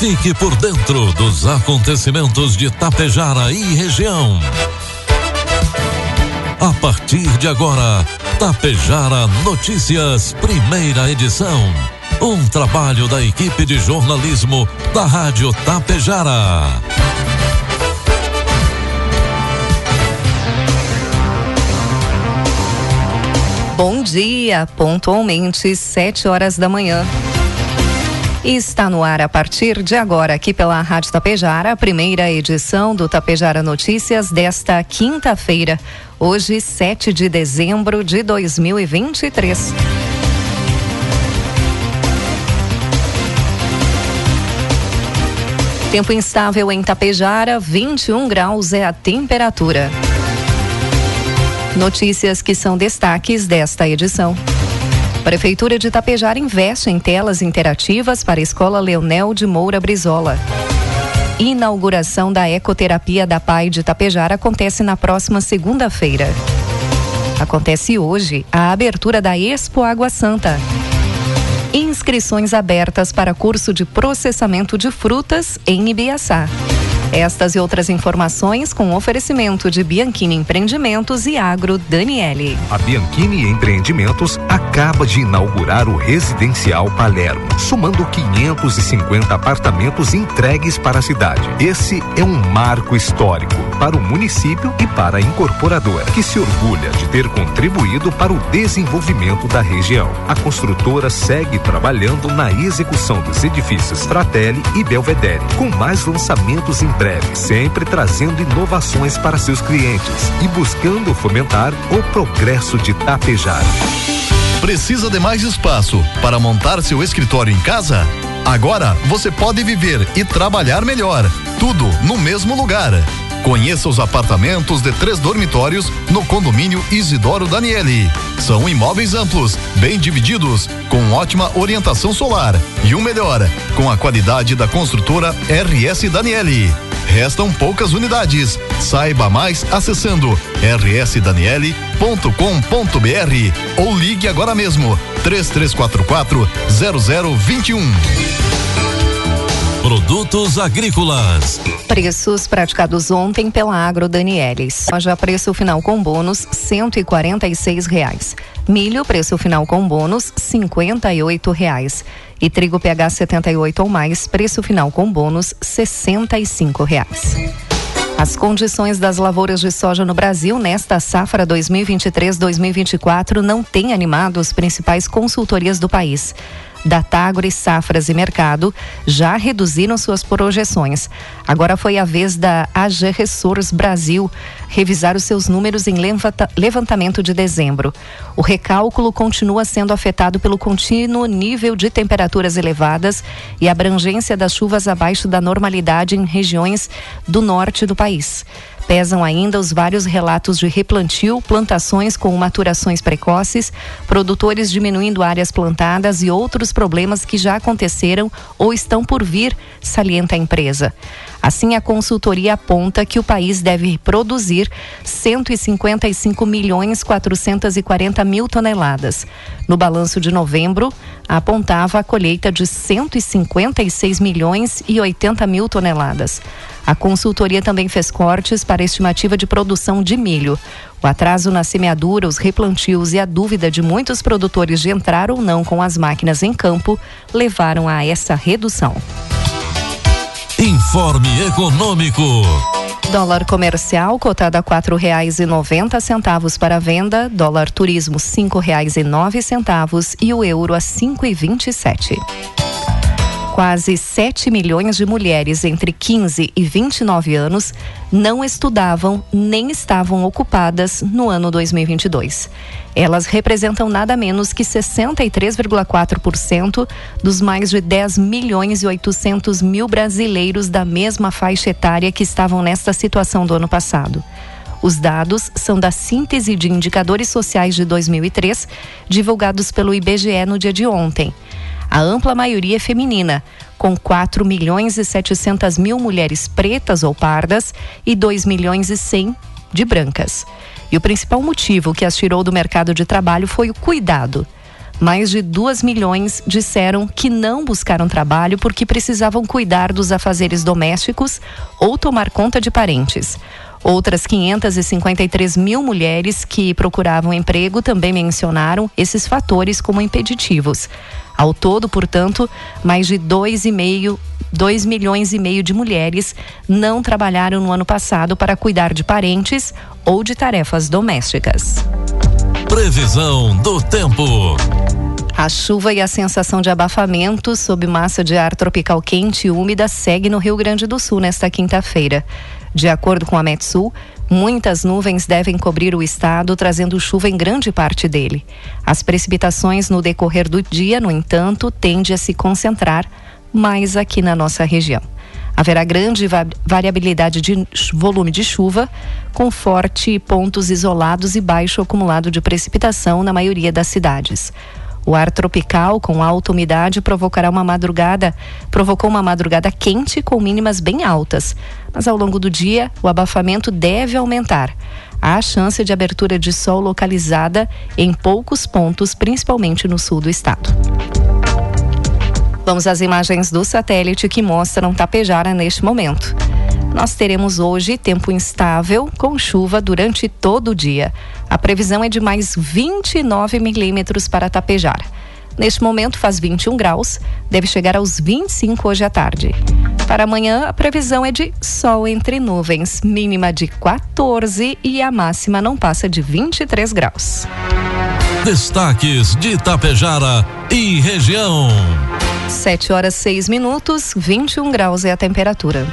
Fique por dentro dos acontecimentos de Tapejara e região. A partir de agora, Tapejara Notícias, primeira edição. Um trabalho da equipe de jornalismo da Rádio Tapejara. Bom dia, pontualmente, sete horas da manhã. Está no ar a partir de agora, aqui pela Rádio Tapejara, a primeira edição do Tapejara Notícias desta quinta-feira, hoje, 7 de dezembro de 2023. Tempo instável em Tapejara, 21 graus é a temperatura. Notícias que são destaques desta edição. Prefeitura de Itapejara investe em telas interativas para a Escola Leonel de Moura Brizola. Inauguração da ecoterapia da PAI de Itapejara acontece na próxima segunda-feira. Acontece hoje a abertura da Expo Água Santa. Inscrições abertas para curso de processamento de frutas em Ibiaçá. Estas e outras informações com oferecimento de Bianchini Empreendimentos e Agro Daniele. A Bianchini Empreendimentos acaba de inaugurar o Residencial Palermo, somando 550 apartamentos entregues para a cidade. Esse é um marco histórico para o município e para a incorporadora, que se orgulha de ter contribuído para o desenvolvimento da região. A construtora segue trabalhando na execução dos edifícios Fratelli e Belvedere, com mais lançamentos em breve, sempre trazendo inovações para seus clientes e buscando fomentar o progresso de Tapejar. Precisa de mais espaço para montar seu escritório em casa? Agora você pode viver e trabalhar melhor, tudo no mesmo lugar. Conheça os apartamentos de três dormitórios no condomínio Isidoro Daniele. São imóveis amplos, bem divididos, com ótima orientação solar e o melhor, com a qualidade da construtora RS Daniele. Restam poucas unidades. Saiba mais acessando rsdaniele.com.br ou ligue agora mesmo 3344 0021. Produtos agrícolas. Preços praticados ontem pela Agro Danielis. Já preço final com bônus R$ reais. Milho preço final com bônus R$ reais. E trigo PH 78 ou mais, preço final com bônus R$ reais. As condições das lavouras de soja no Brasil nesta safra 2023-2024 não têm animado as principais consultorias do país. Datagro Safras e Mercado já reduziram suas projeções. Agora foi a vez da AG Resource Brasil revisar os seus números em levantamento de dezembro. O recálculo continua sendo afetado pelo contínuo nível de temperaturas elevadas e abrangência das chuvas abaixo da normalidade em regiões do norte do país. Pesam ainda os vários relatos de replantio, plantações com maturações precoces, produtores diminuindo áreas plantadas e outros problemas que já aconteceram ou estão por vir, salienta a empresa. Assim, a consultoria aponta que o país deve produzir 155 milhões 440 mil toneladas. No balanço de novembro, apontava a colheita de 156 milhões e 80 mil toneladas. A consultoria também fez cortes para a estimativa de produção de milho. O atraso na semeadura, os replantios e a dúvida de muitos produtores de entrar ou não com as máquinas em campo levaram a essa redução. Informe Econômico. Dólar comercial cotado a quatro reais e noventa centavos para venda, dólar turismo cinco reais e nove centavos e o euro a cinco e vinte e sete. Quase 7 milhões de mulheres entre 15 e 29 anos não estudavam nem estavam ocupadas no ano 2022. Elas representam nada menos que 63,4% dos mais de 10 milhões e 800 mil brasileiros da mesma faixa etária que estavam nesta situação do ano passado. Os dados são da síntese de indicadores sociais de 2003, divulgados pelo IBGE no dia de ontem. A ampla maioria é feminina, com 4 milhões e 700 mil mulheres pretas ou pardas e 2 milhões e 100 de brancas. E o principal motivo que as tirou do mercado de trabalho foi o cuidado. mais de 2 milhões disseram que não buscaram trabalho porque precisavam cuidar dos afazeres domésticos ou tomar conta de parentes. Outras 553 mil mulheres que procuravam emprego também mencionaram esses fatores como impeditivos. Ao todo, portanto, mais de 2,5 2 milhões e meio de mulheres não trabalharam no ano passado para cuidar de parentes ou de tarefas domésticas. Previsão do tempo. A chuva e a sensação de abafamento sob massa de ar tropical quente e úmida segue no Rio Grande do Sul nesta quinta-feira. De acordo com a Metsul, muitas nuvens devem cobrir o estado, trazendo chuva em grande parte dele. As precipitações no decorrer do dia, no entanto, tendem a se concentrar mais aqui na nossa região. Haverá grande variabilidade de volume de chuva, com forte pontos isolados e baixo acumulado de precipitação na maioria das cidades. O ar tropical com alta umidade provocará uma madrugada, provocou uma madrugada quente com mínimas bem altas. Mas ao longo do dia, o abafamento deve aumentar. Há chance de abertura de sol localizada em poucos pontos, principalmente no sul do estado. Vamos às imagens do satélite que mostram Tapejara neste momento. Nós teremos hoje tempo instável com chuva durante todo o dia. A previsão é de mais 29 milímetros para Tapejar. Neste momento faz 21 graus, deve chegar aos 25 hoje à tarde. Para amanhã, a previsão é de sol entre nuvens, mínima de 14 e a máxima não passa de 23 graus. Destaques de Itapejara e região. 7 horas 6 minutos, 21 graus é a temperatura.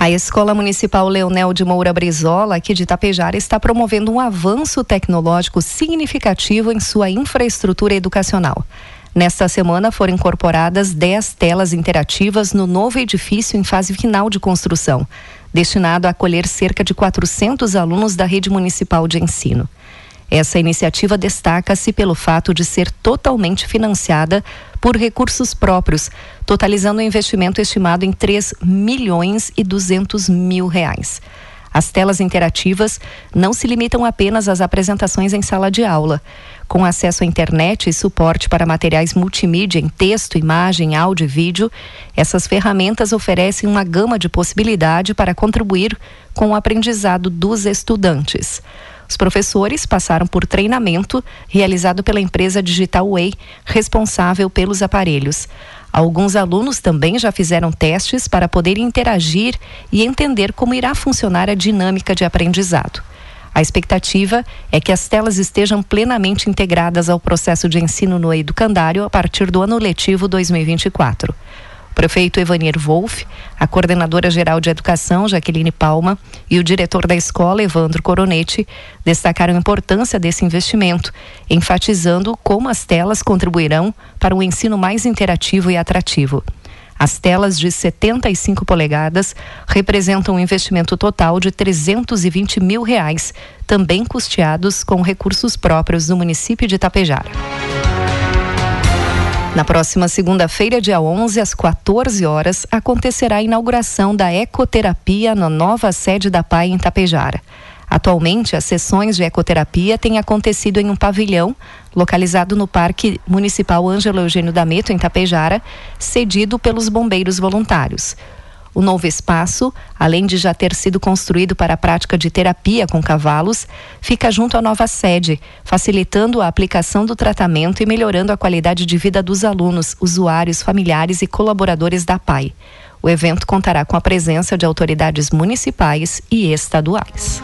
A Escola Municipal Leonel de Moura Brizola, aqui de Itapejara, está promovendo um avanço tecnológico significativo em sua infraestrutura educacional. Nesta semana foram incorporadas 10 telas interativas no novo edifício em fase final de construção, destinado a acolher cerca de 400 alunos da rede municipal de ensino. Essa iniciativa destaca-se pelo fato de ser totalmente financiada por recursos próprios, totalizando um investimento estimado em 3 milhões e 200 mil reais. As telas interativas não se limitam apenas às apresentações em sala de aula. Com acesso à internet e suporte para materiais multimídia em texto, imagem, áudio e vídeo, essas ferramentas oferecem uma gama de possibilidade para contribuir com o aprendizado dos estudantes. Os professores passaram por treinamento realizado pela empresa Digital Way, responsável pelos aparelhos. Alguns alunos também já fizeram testes para poder interagir e entender como irá funcionar a dinâmica de aprendizado. A expectativa é que as telas estejam plenamente integradas ao processo de ensino no educandário a partir do ano letivo 2024 prefeito Evanier Wolff, a coordenadora geral de educação, Jaqueline Palma, e o diretor da escola, Evandro Coronetti, destacaram a importância desse investimento, enfatizando como as telas contribuirão para um ensino mais interativo e atrativo. As telas de 75 polegadas representam um investimento total de 320 mil reais, também custeados com recursos próprios do município de Itapejara. Na próxima segunda-feira, dia 11, às 14 horas, acontecerá a inauguração da ecoterapia na nova sede da PAI em Tapejara. Atualmente, as sessões de ecoterapia têm acontecido em um pavilhão localizado no Parque Municipal Ângelo Eugênio D'Ameto, em Tapejara, cedido pelos bombeiros voluntários. O novo espaço, além de já ter sido construído para a prática de terapia com cavalos, fica junto à nova sede, facilitando a aplicação do tratamento e melhorando a qualidade de vida dos alunos, usuários, familiares e colaboradores da PAI. O evento contará com a presença de autoridades municipais e estaduais.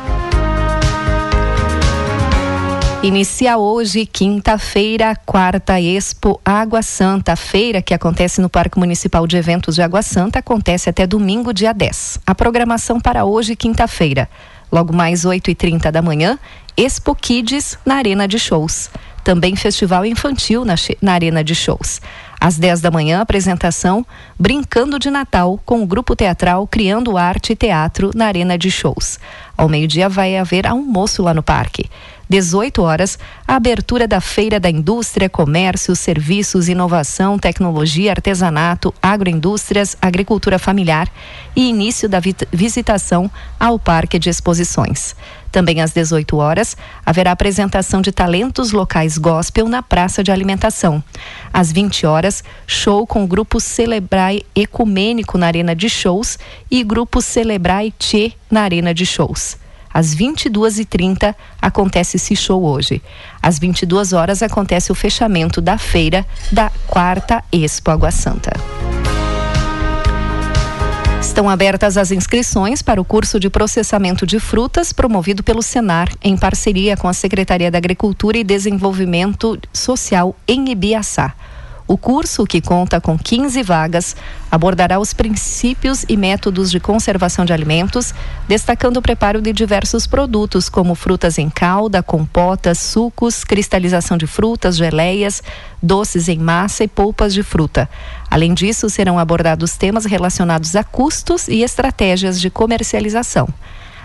Inicia hoje, quinta-feira, quarta Expo Água Santa. A feira que acontece no Parque Municipal de Eventos de Água Santa acontece até domingo, dia 10. A programação para hoje, quinta-feira. Logo mais 8h30 da manhã, Expo Kids na Arena de Shows. Também festival infantil na, na Arena de Shows. Às 10 da manhã, apresentação Brincando de Natal com o grupo teatral Criando Arte e Teatro na Arena de Shows. Ao meio-dia vai haver almoço lá no parque. 18 horas, a abertura da Feira da Indústria, Comércio, Serviços, Inovação, Tecnologia, Artesanato, Agroindústrias, Agricultura Familiar e início da visitação ao Parque de Exposições. Também às 18 horas, haverá apresentação de talentos locais gospel na Praça de Alimentação. Às 20 horas, show com o grupo Celebrai Ecumênico na Arena de Shows e grupo Celebrai Tchê na Arena de Shows. Às 22h30 acontece esse show hoje. Às 22 horas acontece o fechamento da feira da quarta Expo Água Santa. Estão abertas as inscrições para o curso de processamento de frutas promovido pelo Senar, em parceria com a Secretaria da Agricultura e Desenvolvimento Social em Ibiaçá. O curso, que conta com 15 vagas, abordará os princípios e métodos de conservação de alimentos, destacando o preparo de diversos produtos, como frutas em calda, compotas, sucos, cristalização de frutas, geleias, doces em massa e polpas de fruta. Além disso, serão abordados temas relacionados a custos e estratégias de comercialização.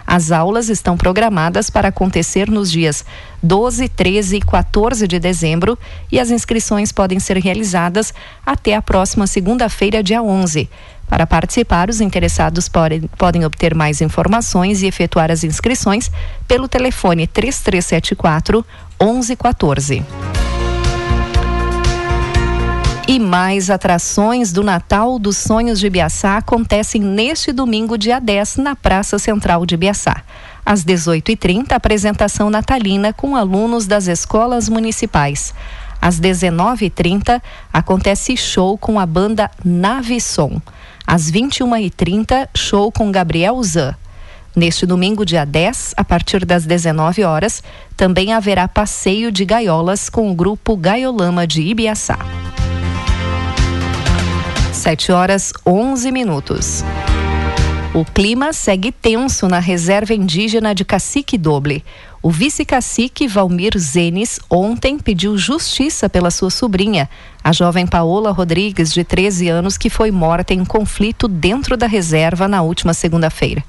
As aulas estão programadas para acontecer nos dias 12, 13 e 14 de dezembro e as inscrições podem ser realizadas até a próxima segunda-feira, dia 11. Para participar, os interessados podem, podem obter mais informações e efetuar as inscrições pelo telefone 3374 1114. E mais atrações do Natal dos Sonhos de Biaçá acontecem neste domingo, dia 10, na Praça Central de Biaçá. Às 18h30, apresentação natalina com alunos das escolas municipais. Às 19h30, acontece show com a banda Navisson. Às 21h30, show com Gabriel Zan. Neste domingo, dia 10, a partir das 19 horas, também haverá passeio de gaiolas com o grupo Gaiolama de Ibiaçá. 7 horas 11 minutos. O clima segue tenso na reserva indígena de Cacique Doble. O vice-cacique Valmir Zenes ontem pediu justiça pela sua sobrinha, a jovem Paola Rodrigues, de 13 anos, que foi morta em conflito dentro da reserva na última segunda-feira.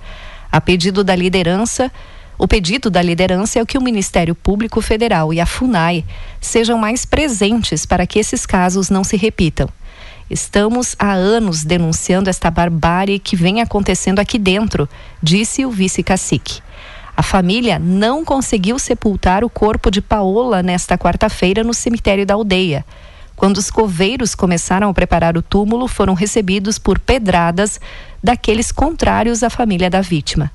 A pedido da liderança, o pedido da liderança é que o Ministério Público Federal e a FUNAI sejam mais presentes para que esses casos não se repitam. Estamos há anos denunciando esta barbárie que vem acontecendo aqui dentro, disse o vice-cacique. A família não conseguiu sepultar o corpo de Paola nesta quarta-feira no cemitério da aldeia. Quando os coveiros começaram a preparar o túmulo, foram recebidos por pedradas daqueles contrários à família da vítima.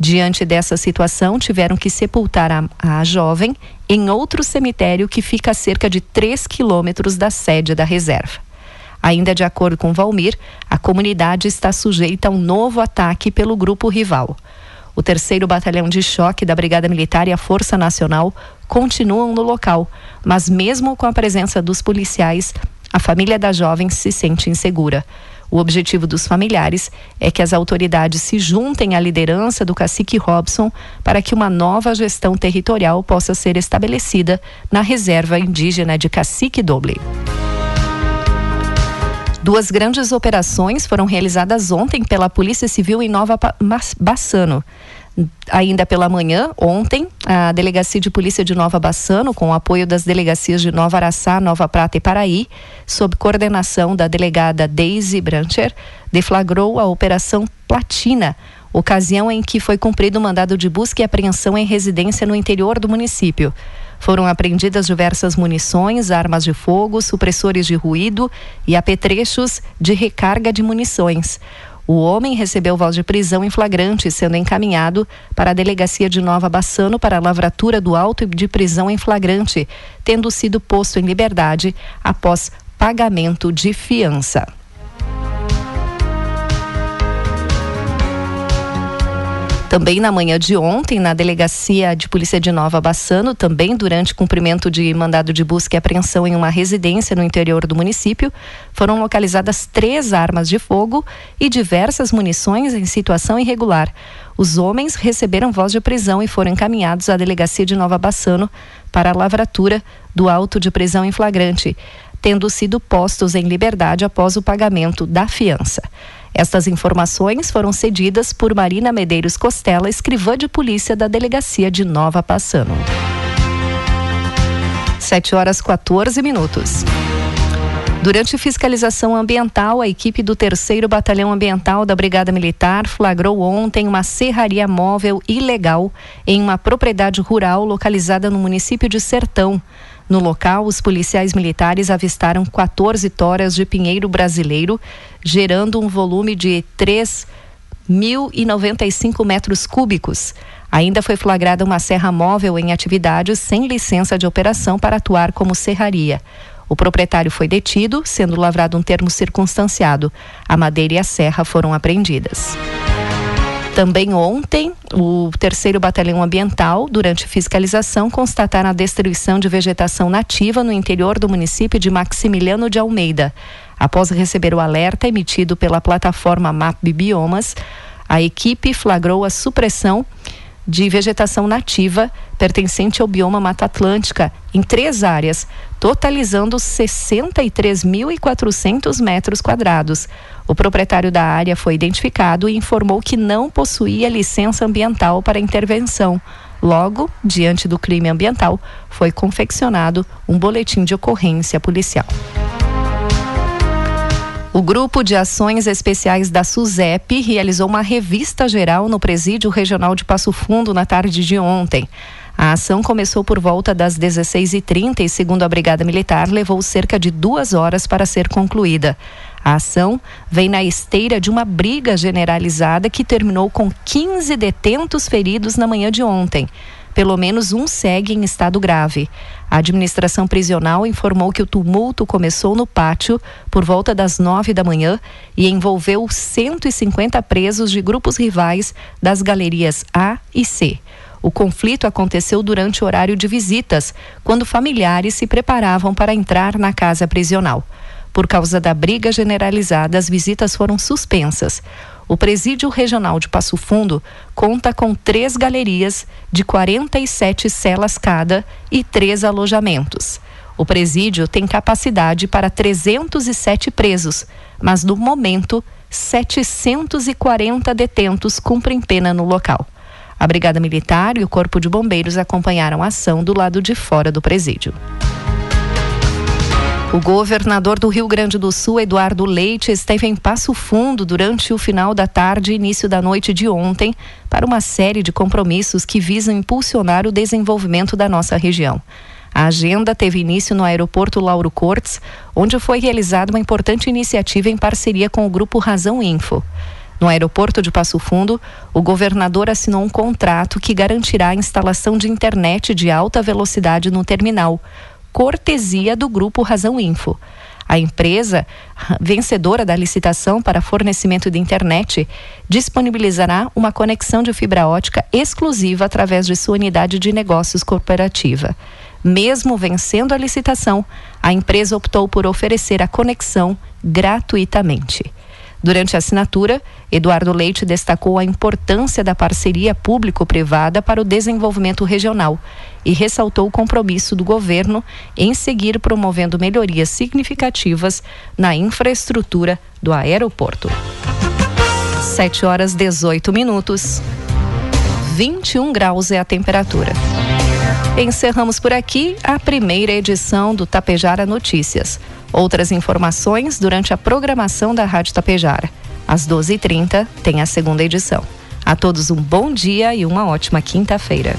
Diante dessa situação, tiveram que sepultar a, a jovem em outro cemitério que fica a cerca de 3 quilômetros da sede da reserva. Ainda de acordo com Valmir, a comunidade está sujeita a um novo ataque pelo grupo rival. O terceiro batalhão de choque da Brigada Militar e a Força Nacional continuam no local, mas mesmo com a presença dos policiais, a família da jovem se sente insegura. O objetivo dos familiares é que as autoridades se juntem à liderança do cacique Robson para que uma nova gestão territorial possa ser estabelecida na reserva indígena de Cacique Doble. Duas grandes operações foram realizadas ontem pela Polícia Civil em Nova Bassano. Ainda pela manhã, ontem, a Delegacia de Polícia de Nova Bassano, com o apoio das delegacias de Nova Araçá, Nova Prata e Paraí, sob coordenação da delegada Daisy Brancher, deflagrou a Operação Platina, ocasião em que foi cumprido o mandado de busca e apreensão em residência no interior do município. Foram apreendidas diversas munições, armas de fogo, supressores de ruído e apetrechos de recarga de munições. O homem recebeu voz de prisão em flagrante, sendo encaminhado para a delegacia de Nova Bassano para a lavratura do auto de prisão em flagrante, tendo sido posto em liberdade após pagamento de fiança. Também na manhã de ontem, na delegacia de polícia de Nova Bassano, também durante cumprimento de mandado de busca e apreensão em uma residência no interior do município, foram localizadas três armas de fogo e diversas munições em situação irregular. Os homens receberam voz de prisão e foram encaminhados à delegacia de Nova Bassano para a lavratura do auto de prisão em flagrante, tendo sido postos em liberdade após o pagamento da fiança. Estas informações foram cedidas por Marina Medeiros Costela, escrivã de polícia da Delegacia de Nova Passano. 7 horas 14 minutos. Durante fiscalização ambiental, a equipe do terceiro Batalhão Ambiental da Brigada Militar flagrou ontem uma serraria móvel ilegal em uma propriedade rural localizada no município de Sertão. No local, os policiais militares avistaram 14 toras de pinheiro brasileiro, gerando um volume de 3.095 metros cúbicos. Ainda foi flagrada uma serra móvel em atividade sem licença de operação para atuar como serraria. O proprietário foi detido, sendo lavrado um termo circunstanciado. A madeira e a serra foram apreendidas. Também ontem, o terceiro batalhão ambiental, durante fiscalização, constataram a destruição de vegetação nativa no interior do município de Maximiliano de Almeida. Após receber o alerta emitido pela plataforma Map Biomas, a equipe flagrou a supressão de vegetação nativa pertencente ao bioma Mata Atlântica em três áreas, totalizando 63.400 metros quadrados. O proprietário da área foi identificado e informou que não possuía licença ambiental para intervenção. Logo, diante do crime ambiental, foi confeccionado um boletim de ocorrência policial. O Grupo de Ações Especiais da SUSEP realizou uma revista geral no Presídio Regional de Passo Fundo na tarde de ontem. A ação começou por volta das 16h30 e, segundo a Brigada Militar, levou cerca de duas horas para ser concluída. A ação vem na esteira de uma briga generalizada que terminou com 15 detentos feridos na manhã de ontem. Pelo menos um segue em estado grave. A administração prisional informou que o tumulto começou no pátio por volta das nove da manhã e envolveu 150 presos de grupos rivais das galerias A e C. O conflito aconteceu durante o horário de visitas, quando familiares se preparavam para entrar na casa prisional. Por causa da briga generalizada, as visitas foram suspensas. O Presídio Regional de Passo Fundo conta com três galerias de 47 celas cada e três alojamentos. O presídio tem capacidade para 307 presos, mas no momento 740 detentos cumprem pena no local. A Brigada Militar e o Corpo de Bombeiros acompanharam a ação do lado de fora do presídio. O governador do Rio Grande do Sul, Eduardo Leite, esteve em Passo Fundo durante o final da tarde e início da noite de ontem para uma série de compromissos que visam impulsionar o desenvolvimento da nossa região. A agenda teve início no aeroporto Lauro Cortes, onde foi realizada uma importante iniciativa em parceria com o grupo Razão Info. No aeroporto de Passo Fundo, o governador assinou um contrato que garantirá a instalação de internet de alta velocidade no terminal cortesia do Grupo Razão Info. A empresa, vencedora da licitação para fornecimento de internet, disponibilizará uma conexão de fibra ótica exclusiva através de sua unidade de negócios corporativa. Mesmo vencendo a licitação, a empresa optou por oferecer a conexão gratuitamente. Durante a assinatura, Eduardo Leite destacou a importância da parceria público-privada para o desenvolvimento regional e ressaltou o compromisso do governo em seguir promovendo melhorias significativas na infraestrutura do aeroporto. 7 horas 18 minutos. 21 graus é a temperatura. Encerramos por aqui a primeira edição do Tapejara Notícias. Outras informações durante a programação da Rádio Tapejara. Às 12h30 tem a segunda edição. A todos um bom dia e uma ótima quinta-feira.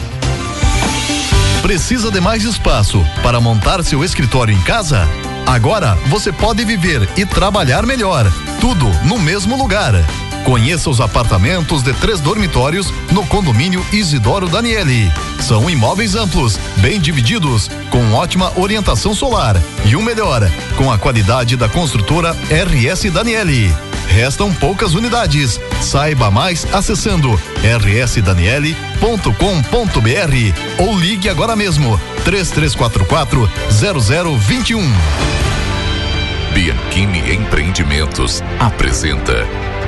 Precisa de mais espaço para montar seu escritório em casa? Agora você pode viver e trabalhar melhor. Tudo no mesmo lugar. Conheça os apartamentos de três dormitórios no condomínio Isidoro Daniele. São imóveis amplos, bem divididos, com ótima orientação solar e o melhor, com a qualidade da construtora RS Daniele. Restam poucas unidades. Saiba mais acessando rsdaniele.com.br ou ligue agora mesmo 3344 0021. Bianchini Empreendimentos apresenta